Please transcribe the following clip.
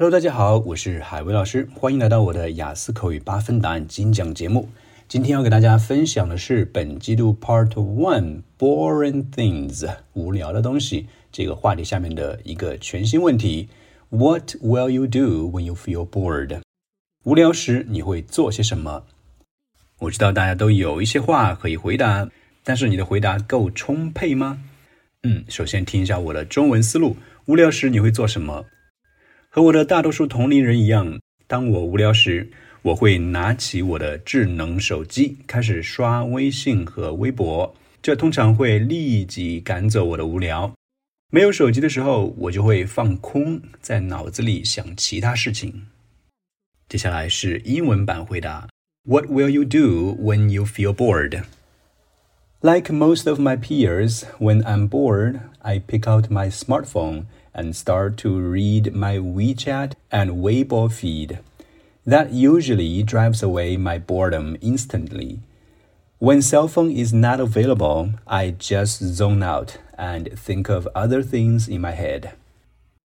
Hello，大家好，我是海威老师，欢迎来到我的雅思口语八分答案精讲节目。今天要给大家分享的是本季度 Part One Boring Things 无聊的东西这个话题下面的一个全新问题：What will you do when you feel bored？无聊时你会做些什么？我知道大家都有一些话可以回答，但是你的回答够充沛吗？嗯，首先听一下我的中文思路：无聊时你会做什么？和我的大多数同龄人一样，当我无聊时，我会拿起我的智能手机，开始刷微信和微博。这通常会立即赶走我的无聊。没有手机的时候，我就会放空，在脑子里想其他事情。接下来是英文版回答：What will you do when you feel bored? Like most of my peers, when I'm bored, I pick out my smartphone and start to read my WeChat and Weibo feed. That usually drives away my boredom instantly. When cell phone is not available, I just zone out and think of other things in my head.